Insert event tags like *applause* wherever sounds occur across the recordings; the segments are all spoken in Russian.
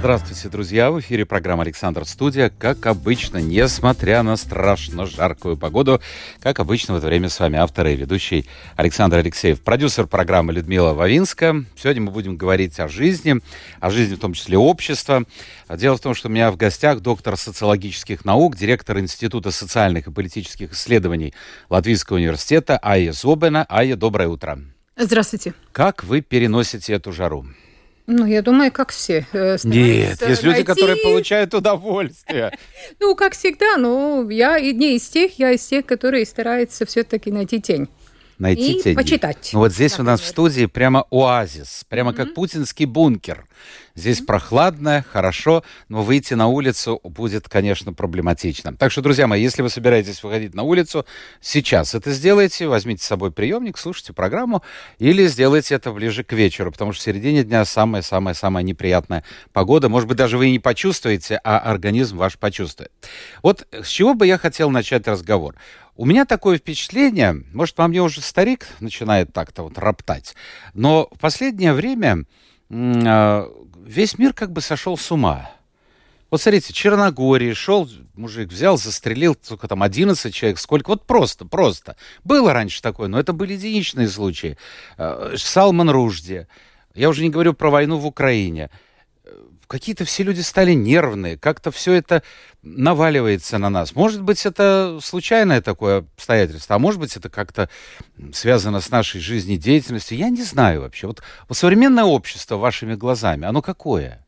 Здравствуйте, друзья! В эфире программа «Александр Студия». Как обычно, несмотря на страшно жаркую погоду, как обычно в это время с вами автор и ведущий Александр Алексеев, продюсер программы Людмила Вавинска. Сегодня мы будем говорить о жизни, о жизни в том числе общества. Дело в том, что у меня в гостях доктор социологических наук, директор Института социальных и политических исследований Латвийского университета Айя Зобена. Айя, доброе утро. Здравствуйте. Как вы переносите эту жару? Ну, я думаю, как все. Э, Нет, есть люди, которые получают удовольствие. *laughs* Ну, как всегда, ну, я не из тех, я из тех, которые стараются все-таки найти тень найти и тень. почитать. Ну, вот здесь у нас в студии прямо оазис, прямо mm-hmm. как путинский бункер. Здесь прохладно, хорошо, но выйти на улицу будет, конечно, проблематично. Так что, друзья мои, если вы собираетесь выходить на улицу, сейчас это сделайте, возьмите с собой приемник, слушайте программу или сделайте это ближе к вечеру, потому что в середине дня самая-самая-самая неприятная погода. Может быть, даже вы и не почувствуете, а организм ваш почувствует. Вот с чего бы я хотел начать разговор? У меня такое впечатление, может, по мне уже старик начинает так-то вот роптать, но в последнее время а, весь мир как бы сошел с ума. Вот смотрите, Черногории шел мужик, взял, застрелил, только там 11 человек, сколько, вот просто, просто. Было раньше такое, но это были единичные случаи. А, Салман Ружди, я уже не говорю про войну в Украине какие-то все люди стали нервные, как-то все это наваливается на нас. Может быть, это случайное такое обстоятельство, а может быть, это как-то связано с нашей жизнедеятельностью. Я не знаю вообще. Вот, вот современное общество вашими глазами, оно какое?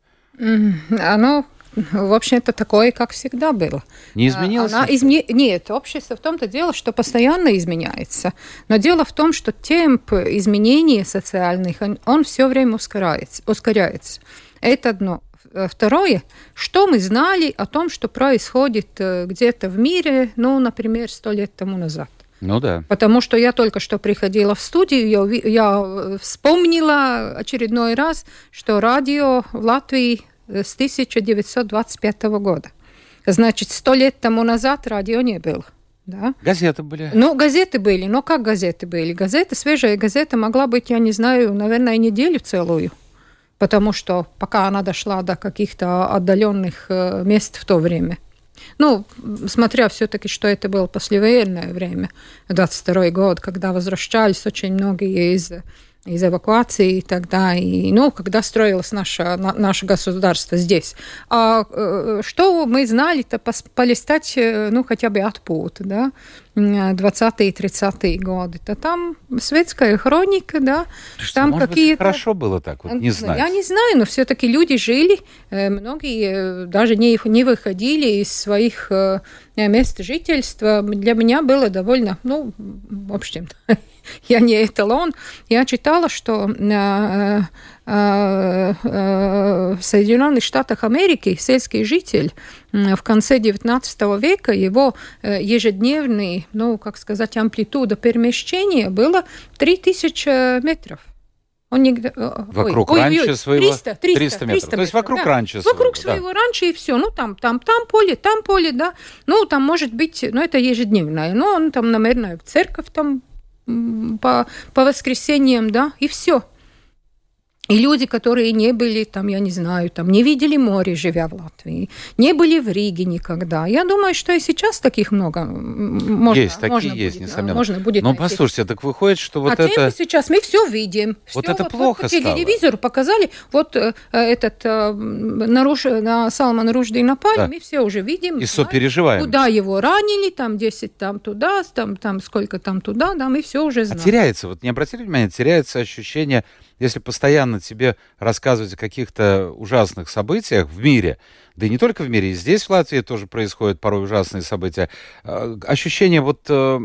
Оно в общем, это такое, как всегда было. Не изменилось? Она изме... Нет, общество в том-то дело, что постоянно изменяется. Но дело в том, что темп изменений социальных, он, он все время ускоряется. ускоряется. Это одно. Э, второе, что мы знали о том, что происходит э, где-то в мире, ну, например, сто лет тому назад. Ну да. Потому что я только что приходила в студию, я, я э, вспомнила очередной раз, что радио в Латвии с 1925 года. Значит, сто лет тому назад радио не было. Да? Газеты были. Ну, газеты были. Но как газеты были? Газеты, свежая газета могла быть, я не знаю, наверное, неделю целую потому что пока она дошла до каких-то отдаленных э, мест в то время. Ну, смотря все-таки, что это было послевоенное время, 22 год, когда возвращались очень многие из из эвакуации тогда, и, ну, когда строилось наше, на, наше государство здесь. А э, что мы знали-то полистать, э, ну, хотя бы от пут, да, 20-е 30-е годы, то там светская хроника, да, что, там какие-то... хорошо было так, вот, не знаю. Я не знаю, но все-таки люди жили, э, многие даже не, не выходили из своих мест жительства. Для меня было довольно, ну, в общем *laughs* *laughs* я не эталон. Я читала, что э, э, э, в Соединенных Штатах Америки сельский житель в конце XIX века его ежедневный, ну, как сказать, амплитуда перемещения было 3000 метров. Он не... Вокруг ой, ранчо ой, своего 300, 300, 300 метров. 300 То есть вокруг да. ранчо своего. Вокруг своего да. ранчо и все. Ну, там, там, там поле, там поле, да. Ну, там может быть, ну, это ежедневное. Ну, он там, наверное, в церковь там по, по воскресеньям, да, и все. И люди, которые не были там, я не знаю, там не видели море, живя в Латвии, не были в Риге никогда. Я думаю, что и сейчас таких много. Можно, есть, такие можно есть, будет, несомненно. Можно будет Но найти. послушайте, так выходит, что вот а это... сейчас мы все видим. Вот все, это вот, плохо вот по телевизору показали, вот э, этот э, наруш... на Салман Ружди напали, да. мы все уже видим. И сопереживаем. Куда его ранили, там 10 там туда, там, там сколько там туда, да, мы все уже а знаем. А теряется, вот не обратили внимания, теряется ощущение если постоянно тебе рассказывать о каких-то ужасных событиях в мире, да и не только в мире, и здесь, в Латвии, тоже происходят порой ужасные события, э, ощущение вот э,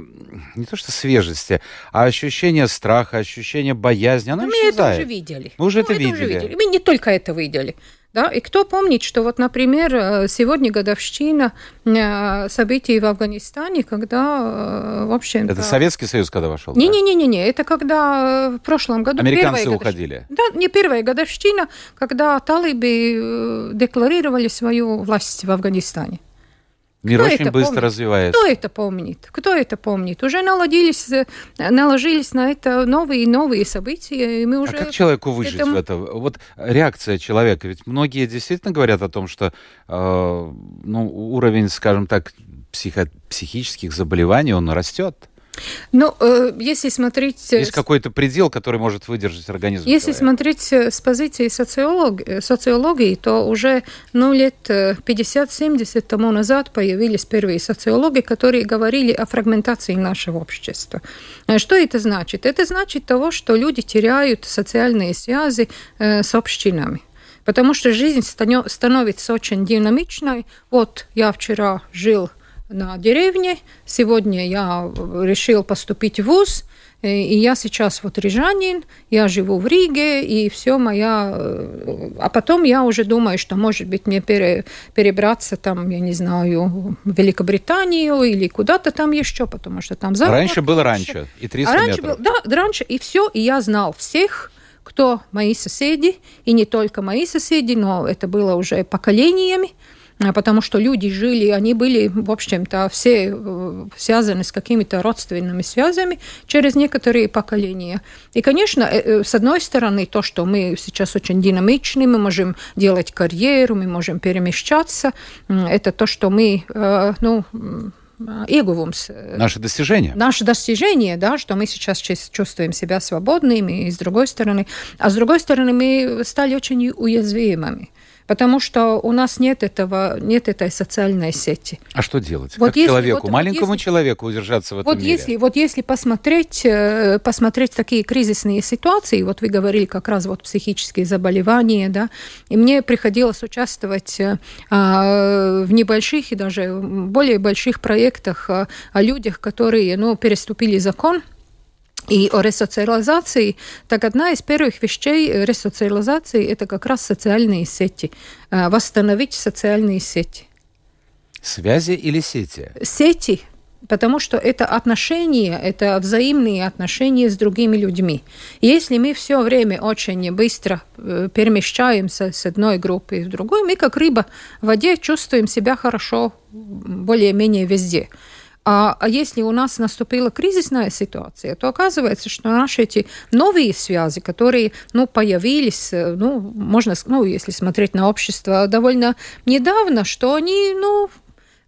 не то что свежести, а ощущение страха, ощущение боязни, оно Но исчезает. Мы это уже видели. Мы уже ну, это, это видели. Уже видели. Мы не только это видели. Да? И кто помнит, что вот, например, э, сегодня годовщина э, событий в Афганистане, когда, в общем Это Советский Союз когда вошел? Не-не-не, не, это когда в прошлом году... Американцы уходили? Да, не первая годовщина, когда талибы декларировали свою власть в Афганистане. Мир Кто очень это быстро помнит? развивается. Кто это помнит? Кто это помнит? Уже наладились, э, наложились на это новые и новые события, и мы уже... А как человеку выжить этому- в это? Вот реакция человека. Ведь многие действительно говорят о том, что э, ну, уровень, скажем так, психо- психических заболеваний, он растет. Ну, э, если смотреть... э, Есть какой-то предел, который может выдержать организм Если человека. смотреть э, с позиции социолог- социологии, то уже ну, лет э, 50-70 тому назад появились первые социологи, которые говорили о фрагментации нашего общества. Что это значит? Это значит того, что люди теряют социальные связи с общинами. Потому что жизнь становится очень динамичной. Вот я вчера жил на деревне, сегодня я решил поступить в ВУЗ, Э, И я сейчас вот рижанин, я живу в Риге, и все моя... э, А потом я уже думаю, что, может быть, мне пере- перебраться там, я не знаю, в Великобританию или куда-то там еще, потому что там А заработок раньше было раньше, и 300 А раньше метров. был, да, раньше, и все, и я знал всех, кто мои соседи, и не только мои соседи, но это было уже поколениями, потому что люди жили, они были, в общем-то, все э, связаны с какими-то родственными связями через некоторые поколения. И, конечно, э, э, с одной стороны, то, что мы сейчас очень динамичны, мы можем делать карьеру, мы можем перемещаться, это то, что мы, ну, ieguvums Наши достижения. наше достижение, да, что мы сейчас чувствуем себя свободными, и с другой стороны, а с другой стороны мы стали очень уязвимыми, потому что у нас нет этого, нет этой социальной сети. А что делать? Вот как если- человеку, вот- маленькому если- человеку удержаться в этом Вот мире? если, вот если посмотреть, э, посмотреть такие кризисные ситуации, вот вы говорили как раз вот психические заболевания, да, и мне приходилось участвовать э, а, в небольших и даже более больших проектах э, о людях, которые, ну, переступили закон, и о ресоциализации, так одна из первых вещей ресоциализации – это как раз социальные сети, э, восстановить социальные сети Связи или сети? сети, потому что это отношения, это взаимные отношения с другими людьми. Если мы все время очень быстро э, перемещаемся с одной группы в другую, мы как рыба в воде чувствуем себя хорошо более-менее везде. А, а если у нас наступила кризисная ситуация, то оказывается, что наши эти новые связи, которые ну, появились, э, ну, можно, ну, если смотреть на общество довольно недавно, что они, ну,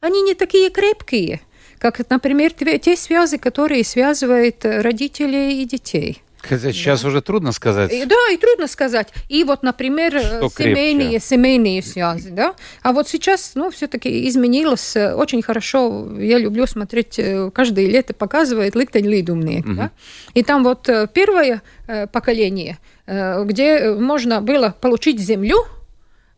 они не такие крепкие, как, например, те, связи, которые связывают родителей и детей. Хотя сейчас уже трудно сказать. И, да, и трудно сказать. И вот, например, э, Что семейные, крепче? семейные связи, да. А вот сейчас, ну, все-таки изменилось э, очень хорошо. Я люблю смотреть, э, каждое лето показывает «Ликтень лидумные», да. И там вот э, первое э, поколение, э, где можно было получить землю, э,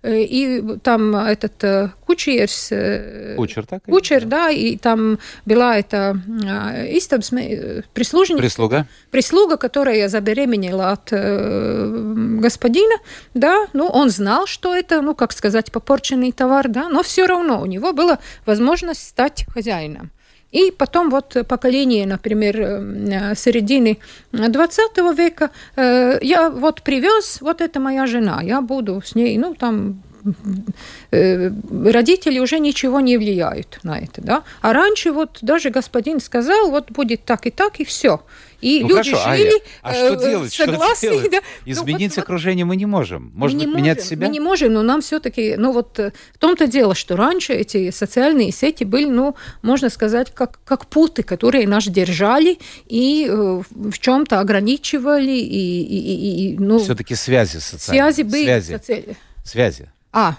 и там этот э, кучерс... э, Кучер, так? Кучер, да, и там была эта а, истабс, э, прислужник, Прислуга? прислуга, которая забеременела от э, господина, да, ну, он знал, что это, ну, как сказать, попорченный товар, да, но все равно у него была возможность стать хозяином. И потом вот поколение, например, э, середины 20 века, э, я вот привез, вот это моя жена, я буду с ней, ну, там родители уже ничего не влияют на это, да. А раньше вот даже господин сказал, вот будет так и так, и все. И Ну люди хорошо, жили а что э, делать? Что согласны, делать? да. Ну, Изменить вот- вот окружение мы не можем. Может мы быть, не менять можем, себя? Мы не можем, но нам все-таки, ну вот э, в том-то дело, что раньше эти социальные сети были, ну, можно сказать, как, как путы, которые нас держали и э, в чем-то ограничивали, и, и- и- и, ну, Все-таки связи социальные. связи были. Связи. соци- Связи. А,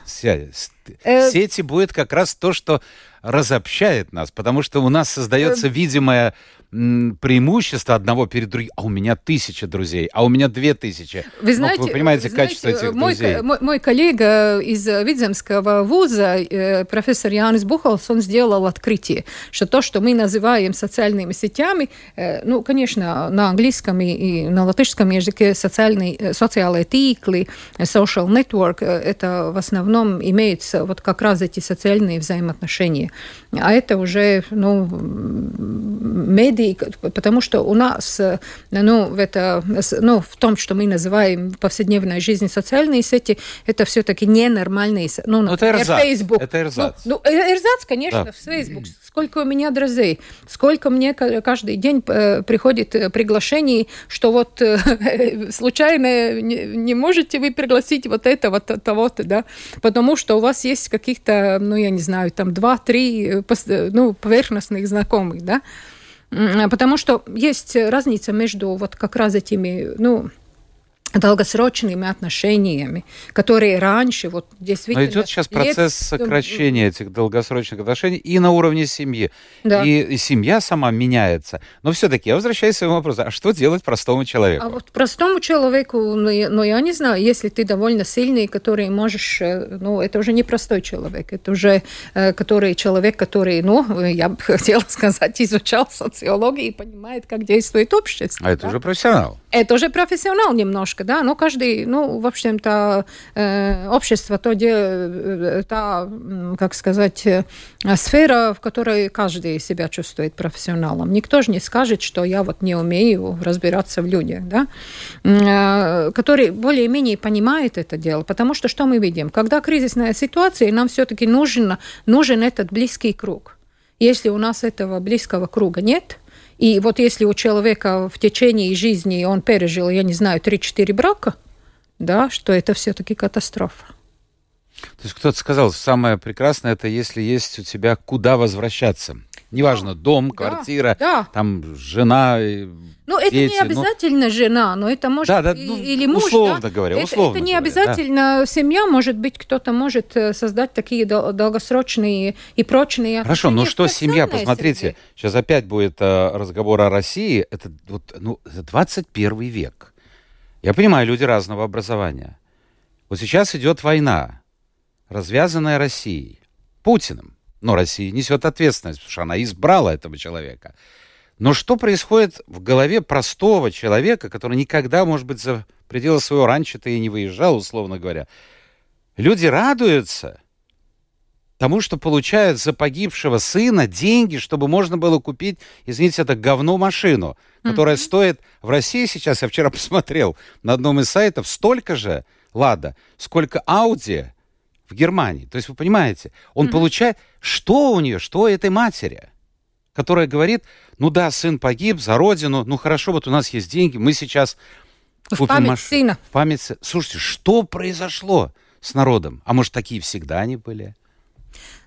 Э, Сети будет как раз то, что разобщает нас, потому что у нас создается видимая м, преимущество одного перед другим. А у меня тысяча друзей, а у меня две тысячи. Вы знаете, ну, вы понимаете знаете, качество этих мой, друзей. Мой, мой коллега из Видземского вуза, э, профессор Янис Бухалс, он сделал открытие, что то, что мы называем социальными сетями, э, ну, конечно, на английском и, и на латышском языке социальные, э, социальные тиклы, social network, э, это в основном имеется вот как раз эти социальные взаимоотношения. А это уже, ну, медии, потому что у нас, ну, это, ну, в том, что мы называем в повседневной жизни социальные сети, это все-таки ненормальные, ну, Ну, это например, эрзац. Facebook. Это эрзац. Ну, ну, э- эрзац, конечно, Да. в Facebook. Сколько у меня друзей, сколько мне ка- каждый день э, приходит э, приглашений, что вот э, *laughs* случайно не, можете вы пригласить вот этого, то- того-то, да, потому что у вас есть каких-то, ну, я не знаю, там два-три, ну, поверхностных знакомых, да, М, потому что есть разница между вот как раз этими, ну, долгосрочными отношениями, которые раньше вот Но действительно... идет сейчас лет- процесс сокращения этих долгосрочных отношений и на уровне семьи. Да. И, и семья сама меняется. Но все-таки я возвращаюсь к своему вопросу. А что делать простому человеку? А вот простому человеку, ну я, ну, я не знаю, если ты довольно сильный, который можешь, э, ну, это уже не простой человек, это уже э, который человек, который, ну, я бы *laughs* хотела сказать, изучал социологию и понимает, как действует общество. А это да. уже профессионал. Это уже профессионал немножко, да, но каждый, ну, в общем-то, э, общество, то, где, э, та, как сказать, э, сфера, в которой каждый себя чувствует профессионалом. Никто же не скажет, что я вот не умею разбираться в людях, да, который более-менее понимает это дело, потому что что мы видим? Когда кризисная ситуация, нам все-таки нужен, нужен этот близкий круг. Если у нас этого близкого круга нет, и вот если у человека в течение жизни он пережил, я не знаю, 3-4 брака, да, что это все-таки катастрофа. То есть кто-то сказал, самое прекрасное, это если есть у тебя куда возвращаться. Неважно, дом, Да, квартира, да. там жена, э, Ну, это дети, не ну, обязательно жена, но это может Да, да, ну, или муж. условно да. говоря, это, условно это не говоря, да. обязательно семья, может быть, кто-то может э, создать такие дол- долгосрочные и прочные Хорошо, но что семья? Посмотрите, среде. сейчас опять будет э, разговор о России. Это вот, ну, это 21 век. Я понимаю, люди разного образования. Вот сейчас идет война, развязанная Россией, Путиным. Но Россия несет ответственность, потому что она избрала этого человека. Но что происходит в голове простого человека, который никогда, может быть, за пределы своего ранчо-то и не выезжал, условно говоря? Люди радуются тому, что получают за погибшего сына деньги, чтобы можно было купить, извините, это говно машину, которая стоит в России сейчас, я вчера *laughs* посмотрел на одном из сайтов, столько же, Лада, сколько Ауди в Германии. То есть вы понимаете, он получает... Что у нее, что у этой матери? Которая говорит, ну да, сын погиб за родину, ну хорошо, вот у нас есть деньги, мы сейчас В купим память маш- сына. В память... Слушайте, что произошло с народом? А может, такие всегда они были?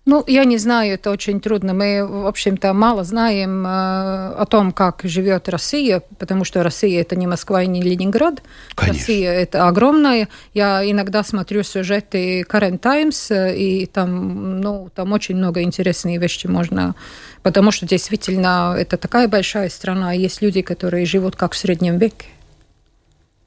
Ну, я не знаю, это очень трудно. Мы, в общем-то, мало знаем э, о том, как живет Россия, потому что Россия это не Москва и не Ленинград. Конечно. Россия это огромная. Я иногда смотрю сюжеты Current Times, э, и там, ну, там очень много интересных вещей можно, потому что действительно это такая большая страна, и есть люди, которые живут как в среднем веке.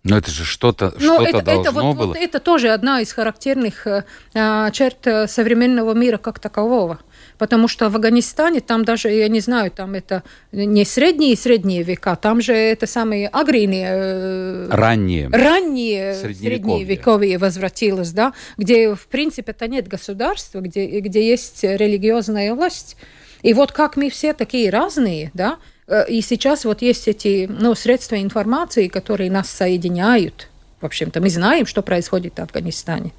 Но это же что-то Ну, что-то это, должно это, вот, было. вот это тоже одна из характерных э, а, черт э, современного мира как такового. Потому что в Афганистане там даже, я не знаю, там это не средние и средние века, там же это самые агрийные, э, Ранние. ранние Средневековье. возвратилось, да, где в принципе это нет государства, где, где есть религиозная власть. И вот как мы все такие разные, да, э, и сейчас вот есть эти ну, средства информации, которые нас соединяют. В общем-то, мы знаем, что происходит в Афганистане.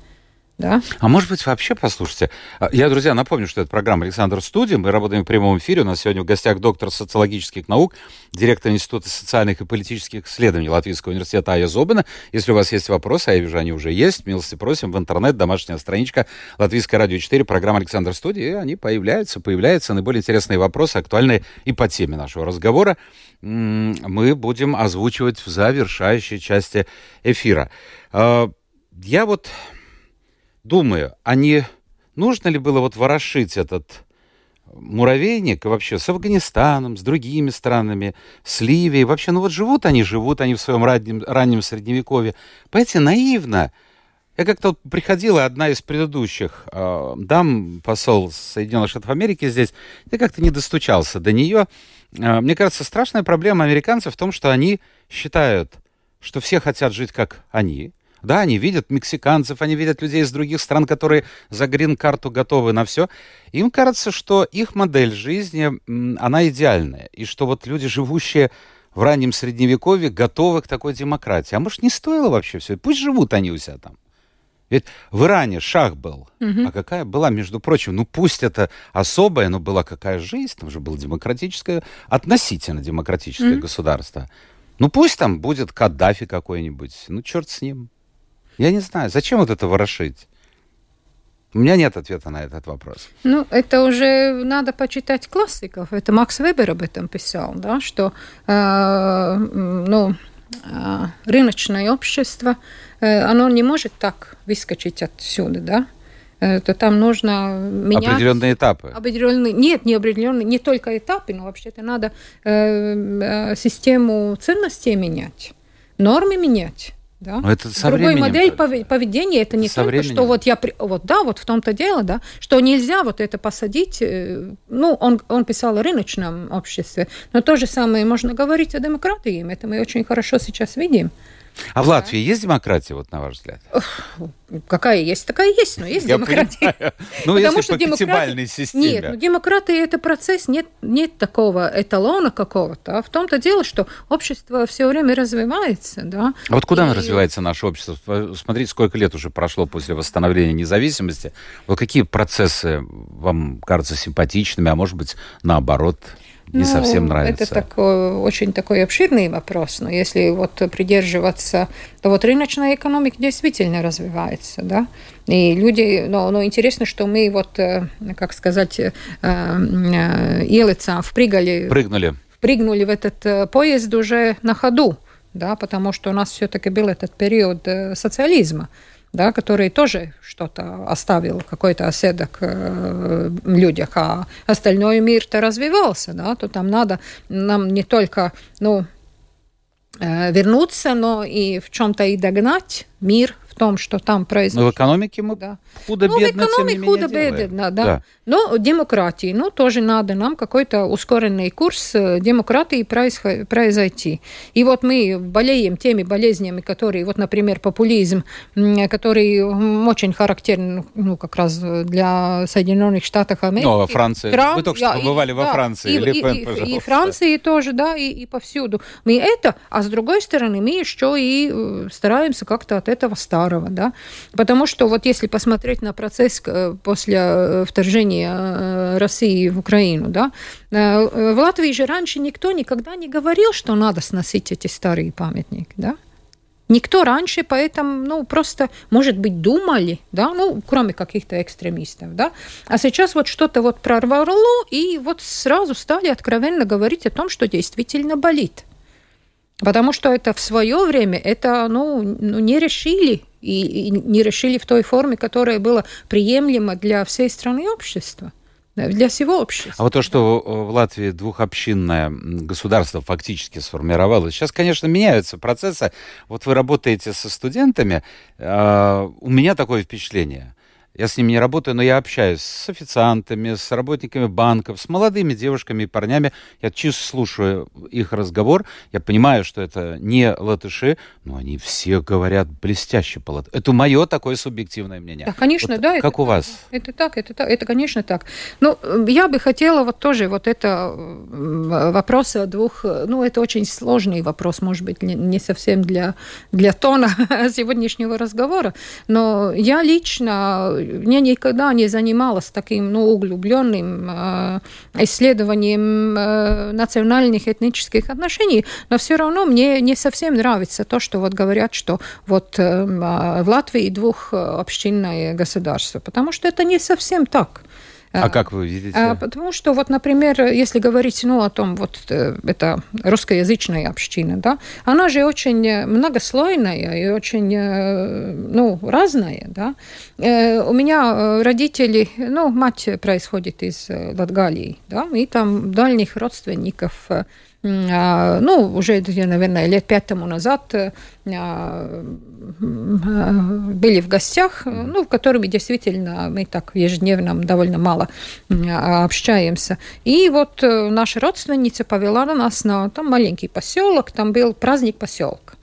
Да? А может быть, вообще, послушайте, а, я, друзья, напомню, что это программа «Александр Студия». Мы работаем в прямом эфире. У нас сегодня в гостях доктор социологических наук, директор Института социальных и политических исследований Латвийского университета Ая Зобина. Если у вас есть вопросы, а я вижу, они уже есть, милости просим в интернет, домашняя страничка Латвийское радио 4, программа «Александр Студия», и они появляются, появляются наиболее интересные вопросы, актуальные и по теме нашего разговора. Мы будем озвучивать в завершающей части эфира. А, Я вот думаю, а не нужно ли было вот ворошить этот муравейник вообще с Афганистаном, с другими странами, с Ливией. Вообще, ну вот живут они, живут они в своем раннем, раннем средневековье. Понимаете, наивно. Я как-то приходила, одна из предыдущих э, дам, посол Соединенных Штатов Америки здесь, я как-то не достучался до нее. Э, мне кажется, страшная проблема американцев в том, что они считают, что все хотят жить как они, да, они видят мексиканцев, они видят людей из других стран, которые за грин-карту готовы на все. Им кажется, что их модель жизни, она идеальная. И что вот люди, живущие в раннем средневековье, готовы к такой демократии. А может, не стоило вообще все? Пусть живут они у себя там. Ведь в Иране шах был. Угу. А какая была, между прочим, ну пусть это особая, но была какая жизнь, там же было демократическое, относительно демократическое угу. государство. Ну пусть там будет Каддафи какой-нибудь, ну черт с ним. Я не знаю, зачем вот это ворошить? У меня нет ответа на этот вопрос. Ну, это уже надо почитать классиков. Это Макс Вебер об этом писал, да, что э, ну, э, рыночное общество, э, оно не может так выскочить отсюда, да, то там нужно менять... Определенные этапы. Определенные... Нет, не определенные, не только этапы, но вообще-то надо э, э, систему ценностей менять, нормы менять. Да? Но это со Другой модель только. поведения это не со только временем. что вот я вот да вот в том-то дело да что нельзя вот это посадить э, ну он он писал о рыночном обществе но то же самое можно говорить о демократии это мы очень хорошо сейчас видим а в Латвии есть демократия, вот на ваш взгляд? Какая есть, такая есть, но есть Я демократия. Понимаю. *laughs* Ну, Потому если что по демократ... системе. Нет, ну, демократия – это процесс, нет, нет такого эталона какого-то. А в том-то дело, что общество все время развивается, да. А вот куда И... развивается наше общество? Смотрите, сколько лет уже прошло после восстановления независимости. Вот какие процессы вам кажутся симпатичными, а может быть, наоборот – не ну, совсем нравится? Это такой, очень такой обширный вопрос, но если вот придерживаться, то вот рыночная экономика действительно развивается, да, и люди, но, но интересно, что мы вот, э, как сказать, э, э, Елица впрыгали, Прыгнули. впрыгнули в этот поезд уже на ходу, да, потому что у нас все-таки был этот период социализма да, который тоже что-то оставил, какой-то осадок э, в людях, а остальной мир-то развивался, да, то там надо нам не только, ну, э, вернуться, но и в чем-то и догнать мир том, что там происходит. Но в экономике мы да. худо-бедно, ну, в экономике худо-бедно, да. да. Но демократии, ну, тоже надо нам какой-то ускоренный курс э, демократии произойти. И вот мы болеем теми болезнями, которые, вот, например, популизм, который очень характерен, ну, как раз для Соединенных Штатов Америки. Ну, во Франции. Трамп, Вы только что побывали и, во Франции. И, Ле Пен, и, и, и Франции тоже, да, и, и повсюду. Мы это, а с другой стороны, мы еще и э, стараемся как-то от этого стараться Макарова, да, потому что вот если посмотреть на процесс э, после э, вторжения э, России в Украину, да, в Латвии же раньше никто никогда не говорил, что надо сносить эти старые памятники, да, Никто раньше поэтому, ну, просто, может быть, думали, да, ну, кроме каких-то экстремистов, да. А сейчас вот что-то вот прорвало, и вот сразу стали откровенно говорить о том, что действительно болит. Потому что это в свое время это ну, ну, не решили и, и не решили в той форме, которая была приемлема для всей страны и общества для всего общества. А вот то, что в Латвии двухобщинное государство фактически сформировалось, сейчас, конечно, меняются процессы. Вот вы работаете со студентами, а, у меня такое впечатление – я с ними не работаю, но я общаюсь с официантами, с работниками банков, с молодыми девушками и парнями. Я чисто слушаю их разговор. Я понимаю, что это не латыши, но они все говорят блестяще по латыши. Это мое такое субъективное мнение. Да, конечно, вот да. Как это, у вас? Это так, это так, это, конечно, так. Ну, я бы хотела вот тоже вот это вопрос о двух... Ну, это очень сложный вопрос, может быть, не совсем для, для тона *laughs* сегодняшнего разговора, но я лично я никогда не занималась таким ну, углубленным э, исследованием э, национальных этнических отношений, но все равно мне не совсем нравится то, что вот говорят, что вот э, в Латвии двухобщинное государство, потому что это не совсем так. А, а как вы видите? А, потому что, вот, например, если говорить ну, о том, вот э, это русскоязычная община, да, она же очень многослойная и очень э, ну, разная. Да. У меня родители, ну, мать происходит из Латгалии, да, и там дальних родственников ну, уже, наверное, лет пять тому назад а, были в гостях, ну, в которыми действительно мы так ежедневно довольно мало а, общаемся. И вот э, наша родственница повела нас на там маленький поселок, там был праздник поселка.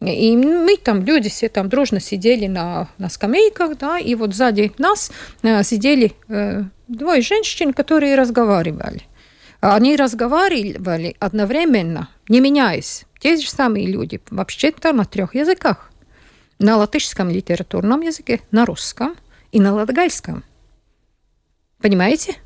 И мы там, люди все там дружно сидели на, на скамейках, да, и вот сзади нас э, сидели э, двое женщин, которые разговаривали. Они разговаривали одновременно, не меняясь. Те же самые люди, вообще-то на трех языках. На латышском литературном языке, на русском и на латгальском. Понимаете?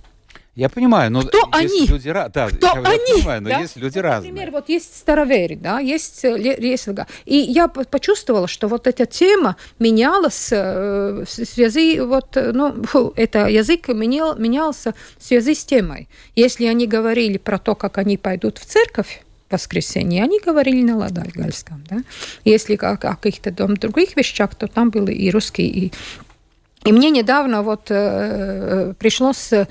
Я понимаю, но кто они? Люди, да, кто я, они? Я понимаю, но да? есть люди вот, разные. Например, вот есть старовери, да, есть, э, есть и я почувствовала, что вот эта тема менялась э, в связи вот, э, ну, фу, это язык менял, менялся в связи с темой. Если они говорили про то, как они пойдут в церковь, воскресенье, они говорили на ладальгальском. Да? Если о каких-то других вещах, то там был и русский, и и мне недавно вот э, э пришлось, э,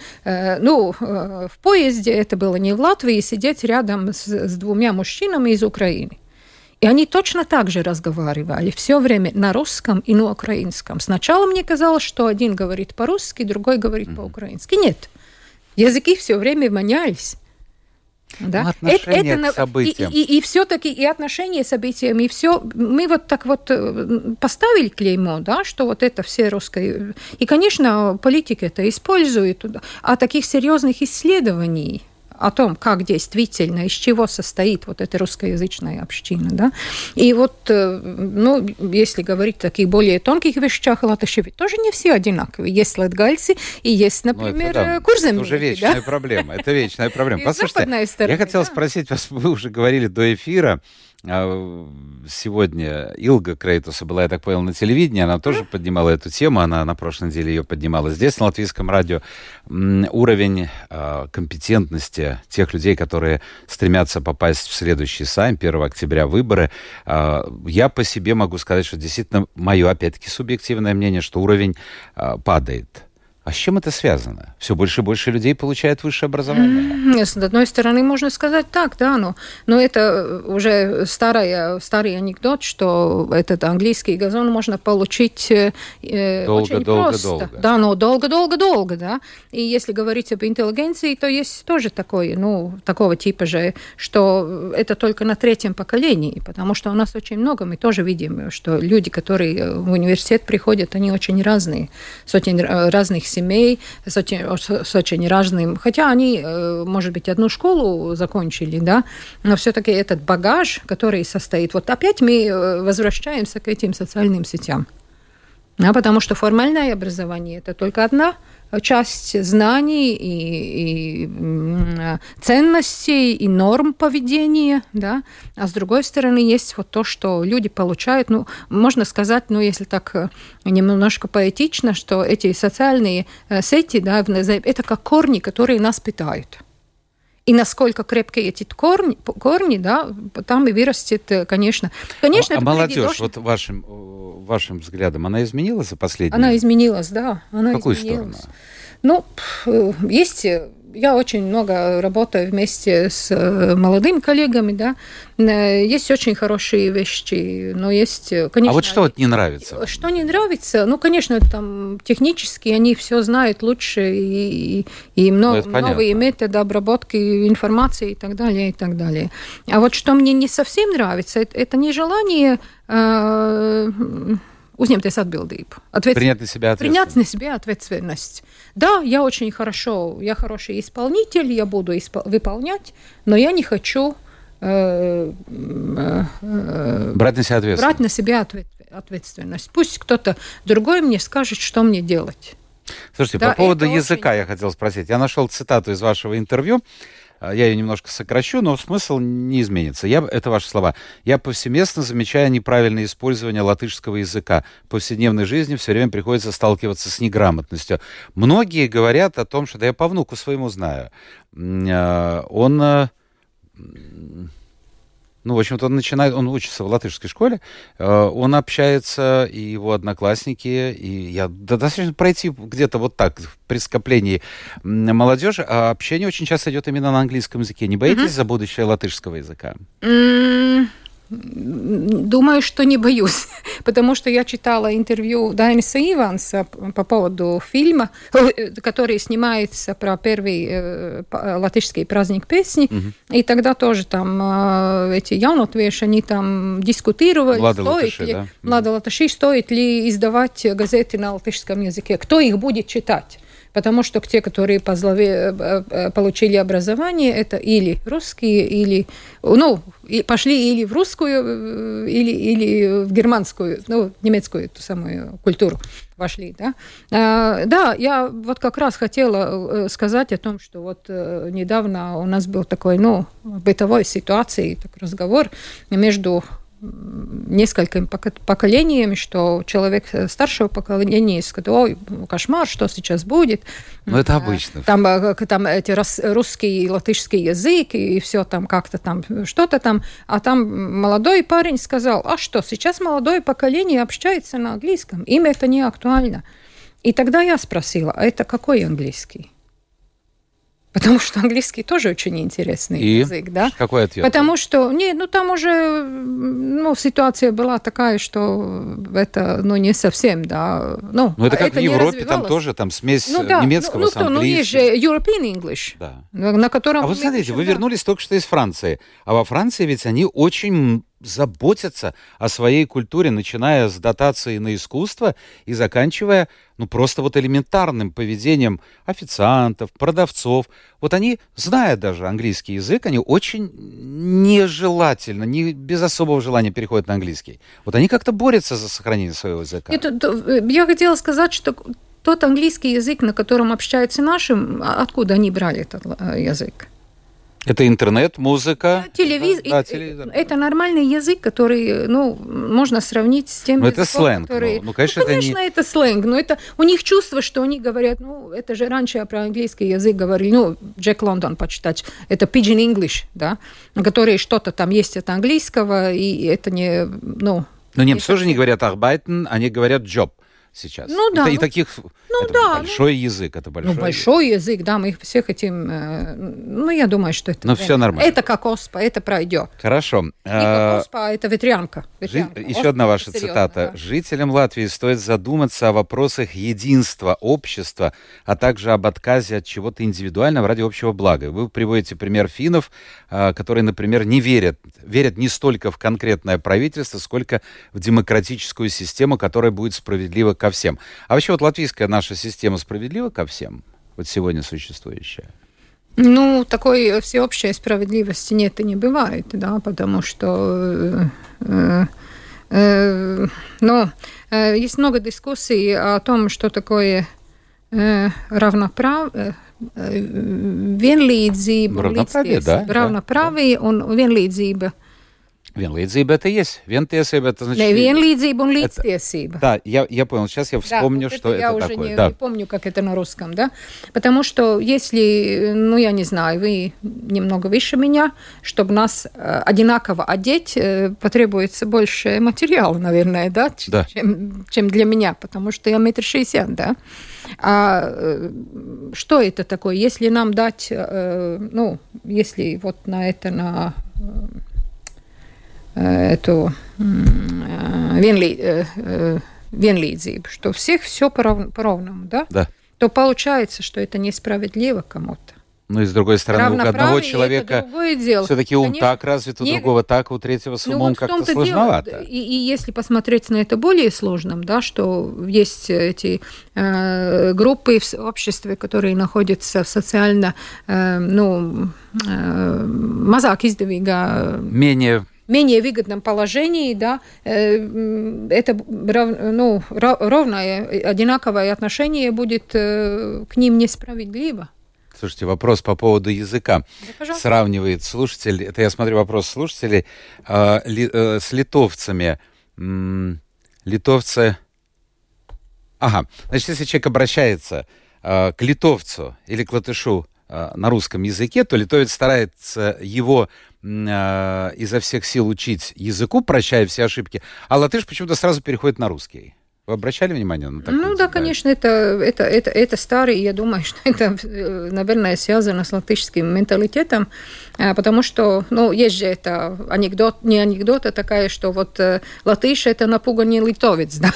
ну, э, в поезде, это было не в Латвии, сидеть рядом с, с двумя мужчинами из Украины. И они точно так же разговаривали все время на русском и на украинском. Сначала мне казалось, что один говорит по-русски, другой говорит mm-hmm. по-украински. Нет, языки все время менялись. Да? Ну, отношение это, это, к событиям. И, и, и все-таки и отношение к событиям, и все. Мы вот так вот э, поставили клеймо, да, что вот это все русское. И, конечно, политики это используют. А таких серьезных исследований о том, как действительно, из чего состоит вот эта русскоязычная община. Да? И вот, э, ну, если говорить о таких более тонких вещах, латыши ведь тоже не все одинаковые. Есть латгальцы и есть, например, ну, это, курземники. Это уже вечная да? проблема. Это вечная проблема. *laughs* Послушайте, я хотел спросить вас, вы уже говорили до эфира, сегодня Илга Крейтуса была, я так понял, на телевидении, она тоже поднимала эту тему, она на прошлой неделе ее поднимала здесь, на Латвийском радио. Уровень а, компетентности тех людей, которые стремятся попасть в следующий сайм, 1 октября выборы, а, я по себе могу сказать, что действительно мое, опять-таки, субъективное мнение, что уровень падает. А с чем это связано? Все больше и больше людей получают высшее образование? С одной стороны, можно сказать так, да, но, но это уже старая, старый анекдот, что этот английский газон можно получить э, долго, очень долго, просто. Долго. Да, но долго-долго-долго, да. И если говорить об интеллигенции, то есть тоже такой, ну, такого типа же, что это только на третьем поколении, потому что у нас очень много, мы тоже видим, что люди, которые в университет приходят, они очень разные, с очень разных семей с очень, с очень разным, хотя они, э, может быть, одну школу закончили, да, но все-таки этот багаж, который состоит, вот опять мы э, возвращаемся к этим социальным сетям. А потому что формальное образование это только одна часть знаний и, и ценностей и норм поведения, да, а с другой стороны есть вот то, что люди получают, ну, можно сказать, ну, если так э, немножко поэтично, что эти социальные э, сети, да, это как корни, которые нас питают. И насколько крепкие эти корни, корни да, там и вырастет, э, конечно. конечно а, а молодежь, вот вашим, вашим взглядом, она изменилась за последние? Она изменилась, да. Она В какую изменилась. сторону? Ну, есть я очень много работаю вместе с э, молодыми коллегами, да. Э, есть очень хорошие вещи, но есть, э, конечно... А вот что вот не нравится? Что не нравится? Ну, конечно, там технически они все знают лучше, и, и много, ну, новые методы обработки информации и так далее, и так далее. А вот что мне не совсем нравится, это, это нежелание uzņemties atbildību. Ответ... Принять на себя ответственность. Принять на себя ответственность. Да, я очень хорошо, я хороший исполнитель, я буду испол... выполнять, но я не хочу э, э, брать на себя ответственность. Брать на себя ответ... ответственность. Пусть кто-то другой мне скажет, что мне делать. Слушайте, да, по поводу языка очень... я хотел спросить. Я нашел цитату из вашего интервью. А, я ее немножко сокращу, но смысл не изменится. Я, это ваши слова. Я повсеместно замечаю неправильное использование латышского языка. В повседневной жизни все время приходится сталкиваться с неграмотностью. Многие говорят о том, что да я по внуку своему знаю. А, он ну, в общем-то, он начинает, он учится в латышской школе, э, он общается, и его одноклассники, и я да, достаточно пройти где-то вот так, при скоплении молодежи, а общение очень часто идет именно на английском языке. Не боитесь mm-hmm. за будущее латышского языка? Mm-hmm. Думаю, что не боюсь, *laughs* потому что я читала интервью Дайниса Иванса по поводу фильма, э, который снимается про первый э, латышский праздник песни, угу. и тогда тоже там э, эти яунотвеши, они там дискутировали, Млады стоит латыши, ли, да? млады латыши, стоит ли издавать газеты на латышском языке, кто их будет читать потому что те, которые позлове, э, э, получили образование, это или русские, или, ну, пошли или в русскую, э, или, или в германскую, ну, немецкую ту самую культуру вошли, да. А, да, я вот как раз хотела сказать о том, что вот недавно у нас был такой, ну, бытовой ситуации, такой разговор между несколькими поколениями, что человек старшего поколения сказал, ой, кошмар, что сейчас будет. Ну, это обычно. Там, э, там эти русский и латышский язык, и все там как-то там, что-то там. А там молодой парень сказал, а что, сейчас молодое поколение общается на английском, им это не актуально. И тогда я спросила, а это какой английский? Потому что английский тоже очень интересный и? язык, да? Какой ответ? Потому что, не, ну там уже, ну, ситуация была такая, что это, ну, не совсем, да, ну. Ну, это как это в Европе, там тоже, там смесь ну, да, немецкого ну, ну, с английским. Ну, есть же European English, да. на котором... А вы смотрите, вы вернулись только что из Франции, а во Франции ведь они очень заботятся о своей культуре, начиная с дотации на искусство и заканчивая, ну, просто вот элементарным поведением официантов, продавцов. Вот они, зная даже английский язык, они очень нежелательно, не без особого желания переходят на английский. Вот они как-то борются за сохранение своего языка. Это, я хотела сказать, что тот английский язык, на котором общаются нашим, а откуда они брали этот э, язык? Это интернет, музыка. Телевизор. Да, телевизор. Это нормальный язык, который, ну, можно сравнить с тем. Ну, это сленг. Который... Ну, ну, конечно, ну, конечно, это, не... это сленг. Но это у них чувство, что они говорят, ну, это же раньше я про английский язык говорили, ну, Джек Лондон почитать. Это pidgin English, да, которые что-то там есть от английского, и это не, ну. Но немцы тоже не говорят arbeiten, они говорят job сейчас. Ну да. И, ну, таких ну, это да, большой ну, язык, это большой. Ну большой язык. да, мы их всех этим. Э, ну я думаю, что это. Ну все нормально. Это как оспа, это пройдет. Хорошо. Не как а, оспа, а это ветрянка. ветрянка. Жи... Еще оспа, одна ваша серьезно, цитата. Да. Жителям Латвии стоит задуматься о вопросах единства общества, а также об отказе от чего-то индивидуального ради общего блага. Вы приводите пример финнов, а, которые, например, не верят, верят не столько в конкретное правительство, сколько в демократическую систему, которая будет справедлива ко всем. А вообще вот латвийская наша система справедлива ко всем, вот сегодня существующая? Ну, такой всеобщей справедливости нет и не бывает, да, потому что э, э, э, но э, есть много дискуссий о том, что такое равноправ, vienlīdzība, равноправие, да, равноправие да. un vienlīdzība Vienlīdzība это есть. Вентиесība это значит... Не, vienlīdzība un līdztiesība. Да, я, я понял. Сейчас я вспомню, да, вот что это, я это уже такое. Не, да. не помню, как это на русском, да? Потому что если, ну, я не знаю, вы немного выше меня, чтобы нас э, одинаково одеть, э, потребуется больше материала, наверное, да? да. Чем, чем для меня, потому что я метр шестьдесят, да? А э, что это такое? Если нам дать, ну, если вот на это, на эту vienlī, vienlīdzību, что всех все по-ровному, да? Да. То получается, что это несправедливо кому-то. Ну и с другой стороны, у одного человека все-таки ум Конечно, так развит, у не... другого так, у третьего с ну умом ну, вот как-то сложновато. Дело. И, и если посмотреть на это более сложным, да, что есть эти э, группы в обществе, которые находятся в социально, э, ну, э, мазак издавига... Менее менее выгодном положении, да, э, это ну, ровное, одинаковое отношение будет э, к ним несправедливо. Слушайте, вопрос по поводу языка. Да, Сравнивает слушатель, это я смотрю вопрос слушателей, э, ли, э, с литовцами. М, литовцы... Ага, значит, если человек обращается э, к литовцу или к латышу э, на русском языке, то литовец старается его э, изо всех сил учить языку, прощая все ошибки, а латыш почему-то сразу переходит на русский. Вы обращали внимание на такое? Ну да, конечно, это, это, это, это старый, я думаю, *laughs* что это, э, наверное, связано с латышским менталитетом, э, потому что, ну, есть же это анекдот, не анекдот, а такая, что вот э, латыш – это напуганный литовец, *laughs* да,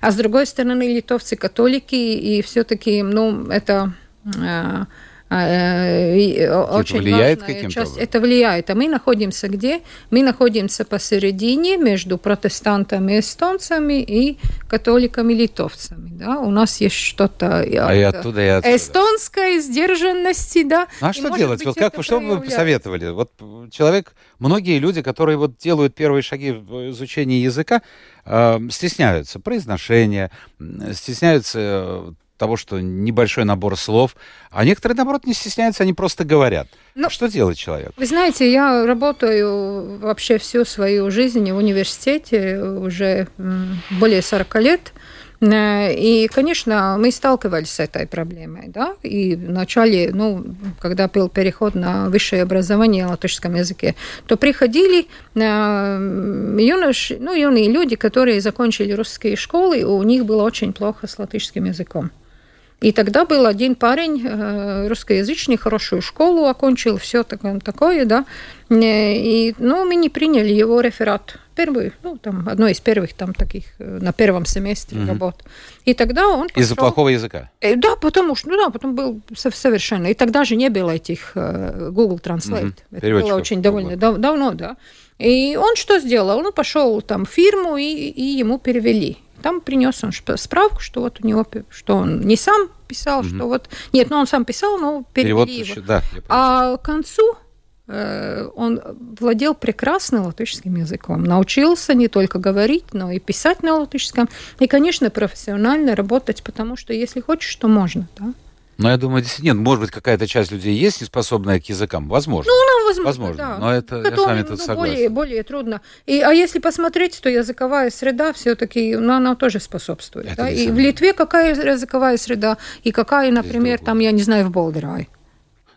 а с другой стороны, литовцы католики, и все-таки, ну, это очень влияет каким-то часть. Это влияет. А мы находимся где? Мы находимся посередине между протестантами, эстонцами и католиками-литовцами. Да? У нас есть что-то а и оттуда, и оттуда. эстонской сдержанности. Да? А и, что делать? Вот как, что бы вы посоветовали? Вот человек, многие люди, которые вот делают первые шаги в изучении языка, э, стесняются произношения, стесняются того, что небольшой набор слов, а некоторые, наоборот, не стесняются, они просто говорят. Ну, что делать человек? Вы знаете, я работаю вообще всю свою жизнь в университете уже более 40 лет. Э, и, конечно, мы сталкивались с этой проблемой, да, и в начале, ну, когда был переход на высшее образование на латышском языке, то приходили э, юноши, ну, юные люди, которые закончили русские школы, у них было очень плохо с латышским языком. И тогда был один парень, э, русскоязычный, хорошую школу окончил, все такое, такое, да. Э, и, ну, мы не приняли его реферат. Первый, ну, там, одно из первых там таких э, на первом семестре угу. работ. И тогда он пошел... Из-за плохого языка? Да, потому что, ну да, потом был совершенно. И тогда же не было этих Google Translate. Угу. Это было очень довольно дав давно, да. И он что сделал? Он пошел там в фирму, и, и ему перевели. Там принес он справку, что вот у него, что он не сам писал, угу. что вот... Нет, ну он сам писал, но перевели Перевод его. Еще, да, а к концу э, он владел прекрасно латышским языком, научился не только говорить, но и писать на латышском, и, конечно, профессионально работать, потому что если хочешь, то можно, да. Но я думаю, действительно, нет, может быть, какая-то часть людей есть, не способная к языкам. Возможно. Ну, ну возможно, возможно. Да. Но это Которым, я с вами тут ну, согласен. Более, более трудно. И, а если посмотреть, то языковая среда все-таки, ну, она тоже способствует. Это да? И в Литве какая языковая среда, и какая, например, там, я не знаю, в Болдерае.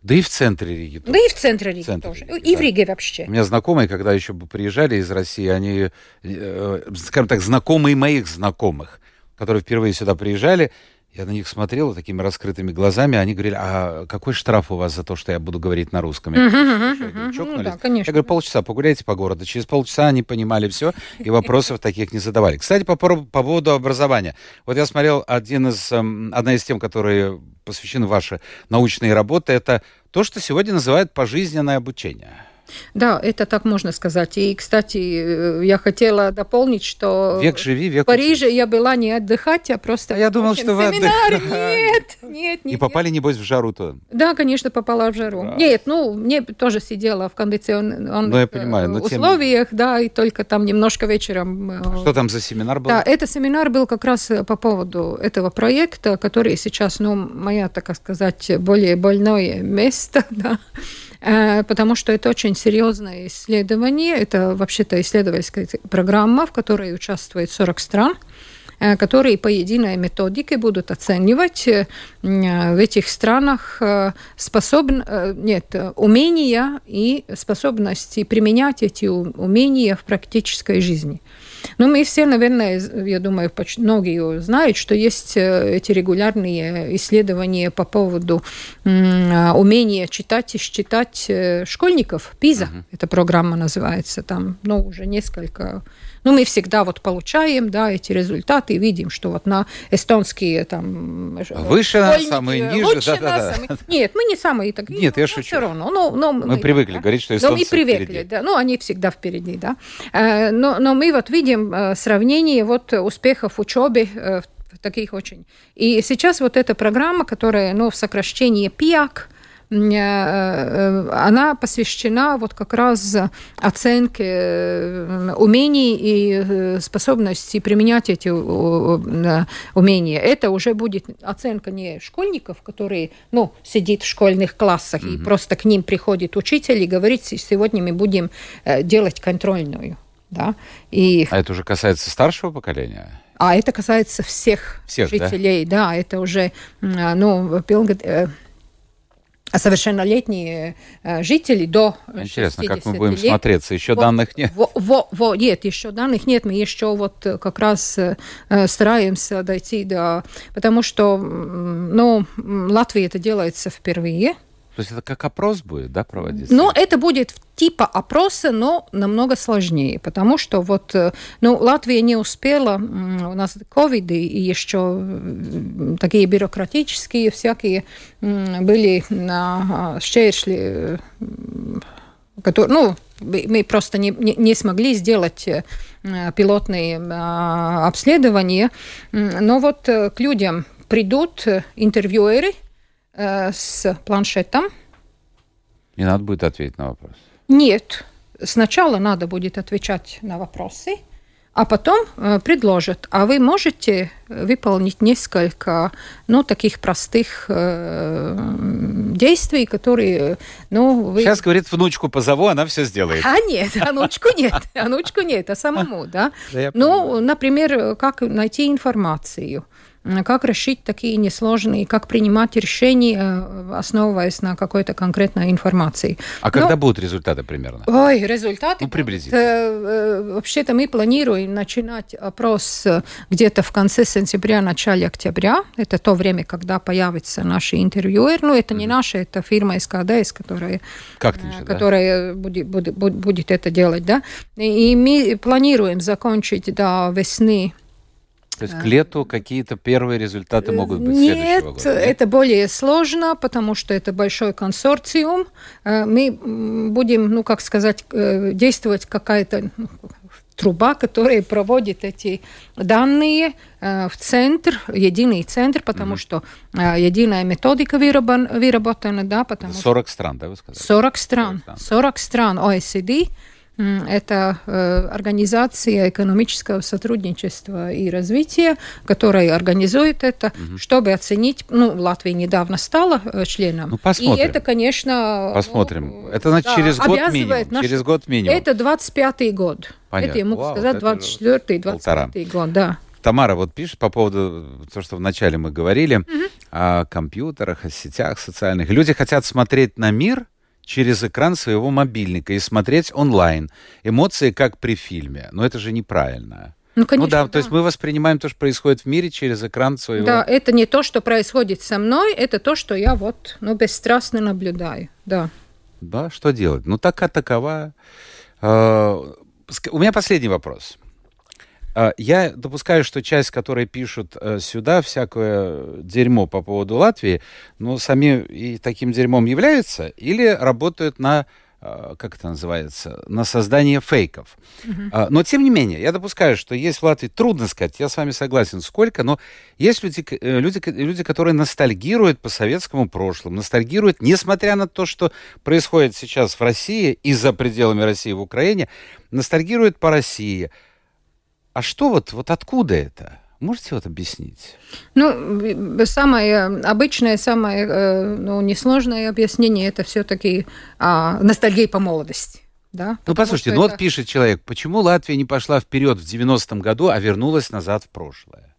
Да и в центре Риги. Да и в центре Риги центре тоже. Риги, и да. в Риге вообще. У меня знакомые, когда еще приезжали из России, они, э, скажем так, знакомые моих знакомых, которые впервые сюда приезжали, я на них смотрела такими раскрытыми глазами, они говорили, а какой штраф у вас за то, что я буду говорить на русском? Я, говорю, ну, говорю, полчаса погуляйте по городу. Через полчаса они понимали все, и вопросов таких не задавали. Кстати, по, по поводу образования. Вот я смотрел один из, эм, одна из тем, которые посвящены ваши научные работы, это то, что сегодня называют пожизненное обучение. Да, это так можно сказать. И, кстати, я хотела дополнить, что век живи, век в Париже я была не отдыхать, а просто... А я думал, что вы семинар. Нет, нет, нет. И попали, небось, в жару-то? Да, конечно, попала в жару. Да. Нет, ну, мне тоже сидела в кондиционных ну, я понимаю, но условиях, тем... да, и только там немножко вечером... Э, что там за семинар был? Да, это семинар был как раз по поводу этого проекта, который сейчас, ну, моя, так сказать, более больное место, *laughs* да, Э, потому что это очень серьезное исследование. Это вообще-то исследовательская программа, в которой участвует 40 стран э, которые по единой методике будут оценивать э, в этих странах способн... нет, умения и способности применять эти умения в практической жизни. Ну, мы все, наверное, я думаю, многие знают, что есть э, эти регулярные исследования по поводу умения читать и считать э, школьников. ПИЗа, uh-huh. эта программа называется, там, ну, уже несколько ну, мы всегда вот получаем, да, эти результаты и видим, что вот на эстонские там... Выше нас, самые ниже, да, да, да. Самые... Нет, мы не самые такие. Нет, я шучу. Все равно. Но, но мы, мы привыкли да? говорить, что эстонцы Но мы привыкли, впереди. да. Ну, они всегда впереди, да. Э, но, но мы вот видим э, сравнение вот успехов в учебе э, таких очень. И сейчас вот эта программа, которая, ну, в сокращении ПИАК, она посвящена вот как раз оценке умений и способности применять эти умения. Это уже будет оценка не школьников, которые, ну, сидит в школьных классах mm-hmm. и просто к ним приходит учитель и говорит, сегодня мы будем делать контрольную. Да? И... А это уже касается старшего поколения? А это касается всех, всех жителей, да? да, это уже, ну, э, совершеннолетние э, жители до Интересно, как мы будем лет. смотреться? Еще вот, данных нет? Во, во, во, нет, еще данных нет. Мы еще вот э, как раз стараемся дойти до... Потому что, ну, Латвии это делается впервые – то есть это как опрос будет, да, проводиться? Ну, это будет типа опроса, но намного сложнее, потому что вот, э, ну, Латвия не успела, у нас ковид и еще такие бюрократические всякие были щершли, которые, ну, мы просто не, не смогли сделать э, пилотные а, обследования, но вот э, к людям придут интервьюеры, Э, с планшетом. И надо будет ответить на вопрос? Нет. Сначала надо будет отвечать на вопросы, а потом э, предложат, а вы можете выполнить несколько, ну, таких простых э, действий, которые, ну, вы... Сейчас, говорит, внучку позову, она все сделает. А нет, внучку нет, внучку нет, а самому, да. Ну, например, как найти информацию как решить такие несложные, как принимать решения, э, основываясь на какой-то конкретной информации. А когда Но, будут результаты примерно? Ой, результаты... Ну, приблизительно. Э, э, вообще-то мы планируем начинать опрос где-то в конце сентября, начале октября. Это то время, когда появятся наши интервьюеры. Ну, это mm-hmm. не наши, это фирма СКДС, которая, как которая да? будет, будет, будет это делать, да. И мы планируем закончить до весны то есть к лету какие-то первые результаты могут быть Нет, следующего года? Нет, это более сложно, потому что это большой консорциум. Э, мы будем, ну, как сказать, э, действовать какая-то ну, труба, которая проводит эти данные э, в центр, единый центр, потому mm-hmm. что единая методика выработана, да, потому 40 стран, да, вы сказали? 40 стран, 40 стран, 40 стран OECD, это э, организация экономического сотрудничества и развития, которая организует это, угу. чтобы оценить. Ну, Латвия недавно стала э, членом. Ну, посмотрим. И это, конечно... Посмотрим. Ну, это значит да, через год минимум. Наш... Через год минимум. Это 25-й год. Понятно. Это я могу Вау, сказать 24-й, 25-й год, да. Тамара вот пишет по поводу того, что вначале мы говорили угу. о компьютерах, о сетях социальных. Люди хотят смотреть на мир через экран своего мобильника и смотреть онлайн. Эмоции как при фильме. Но это же неправильно. Ну, конечно, ну да, да, то есть мы воспринимаем то, что происходит в мире через экран своего... Да, это не то, что происходит со мной, это то, что я вот, ну, бесстрастно наблюдаю, да. Да, что делать? Ну, такая такова... Uh, у меня последний вопрос. А, я допускаю, что часть, которые пишут э, сюда всякое дерьмо по поводу Латвии, ну, сами и таким дерьмом являются или работают на а, как это называется, на создание фейков. Uh-huh. Но, тем не менее, я допускаю, что есть в Латвии, трудно сказать, я с вами согласен, сколько, но есть люди, э, люди, люди которые ностальгируют по советскому прошлому, ностальгируют, несмотря на то, что происходит сейчас в России и за пределами России в Украине, ностальгируют по России, а что вот, вот откуда это? Можете вот объяснить? Ну, самое обычное, самое э, ну, несложное объяснение это все-таки а, ностальгия по молодости. Да? Ну, послушайте, ну это... вот пишет человек, почему Латвия не пошла вперед в 90-м году, а вернулась назад в прошлое?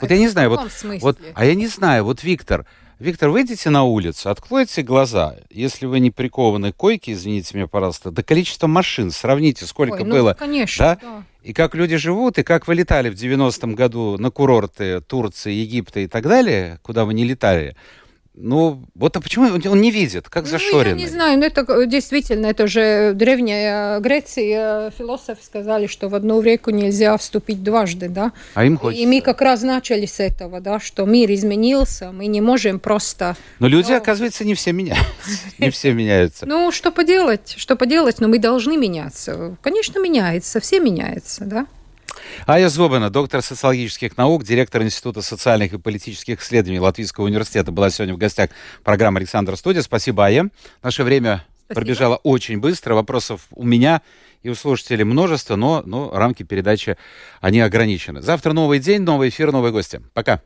Вот это я не знаю, вот, вот, а я не знаю, вот Виктор, Виктор, выйдите на улицу, откройте глаза. Если вы не прикованы к койке, извините меня, пожалуйста, до количества машин сравните, сколько Ой, ну, было. Конечно, да? да. И как люди живут, и как вы летали в 90-м году на курорты Турции, Египта и так далее, куда вы не летали. Ну, вот а почему он не видит, как зашоренный? Ну, я не знаю, но это действительно, это же древняя Греция, философы сказали, что в одну реку нельзя вступить дважды, да? А им хочется. И мы как раз начали с этого, да, что мир изменился, мы не можем просто... Но люди, оказывается, не все меняются, *laughs* не все меняются. Ну, что поделать, что поделать, но мы должны меняться. Конечно, меняется, все меняются, да? Ая Зобана, доктор социологических наук, директор Института социальных и политических исследований Латвийского университета, была сегодня в гостях программы «Александр Студия». Спасибо, Ая. Наше время Спасибо. пробежало очень быстро. Вопросов у меня и у слушателей множество, но, но рамки передачи, они ограничены. Завтра новый день, новый эфир, новые гости. Пока.